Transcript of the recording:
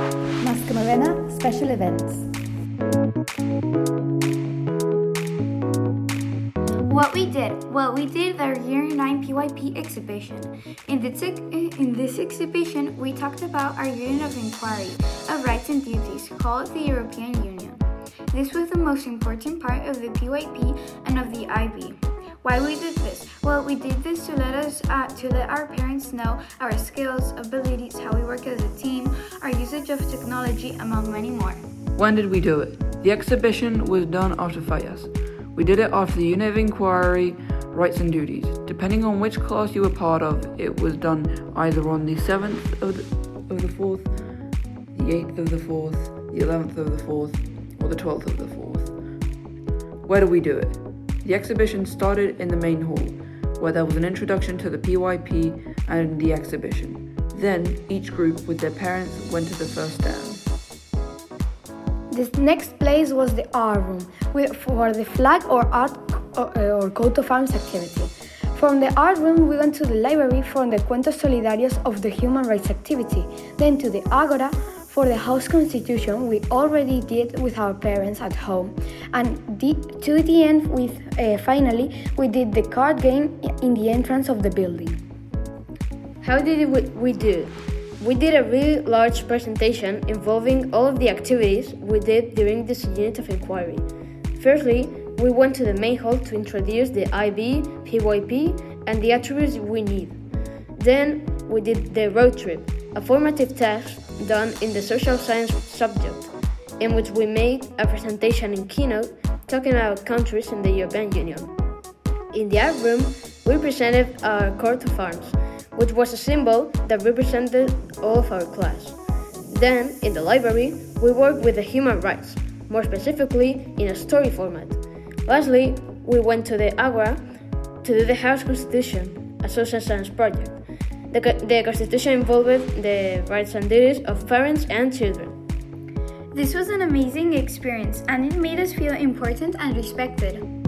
Mas Camarena Special Events. What we did? Well, we did our Year 9 PYP exhibition. In this, in this exhibition, we talked about our Unit of Inquiry of Rights and Duties, called the European Union. This was the most important part of the PYP and of the IB. Why we did this? Well, we did this to let us uh, to let our parents know our skills, abilities, how we work as of technology, among many more. When did we do it? The exhibition was done after FIAS. We did it after the Unit of Inquiry, Rights and Duties. Depending on which class you were part of, it was done either on the 7th of the, of the 4th, the 8th of the 4th, the 11th of the 4th, or the 12th of the 4th. Where do we do it? The exhibition started in the main hall, where there was an introduction to the PYP and the exhibition. Then, each group with their parents went to the first stand. The next place was the art room for the flag or art or coat of arms activity. From the art room, we went to the library for the Cuentos Solidarios of the human rights activity, then to the Agora for the house constitution we already did with our parents at home and the, to the end with uh, finally we did the card game in the entrance of the building how did we, we do? We did a really large presentation involving all of the activities we did during this unit of inquiry. Firstly we went to the main hall to introduce the ib pyp and the attributes we need. Then we did the road trip a formative task done in the social science subject, in which we made a presentation in keynote talking about countries in the European Union. In the art room, we presented our coat of arms, which was a symbol that represented all of our class. Then, in the library, we worked with the human rights, more specifically in a story format. Lastly, we went to the Agora to do the House Constitution, a social science project. The, the Constitution involved the rights and duties of parents and children. This was an amazing experience and it made us feel important and respected.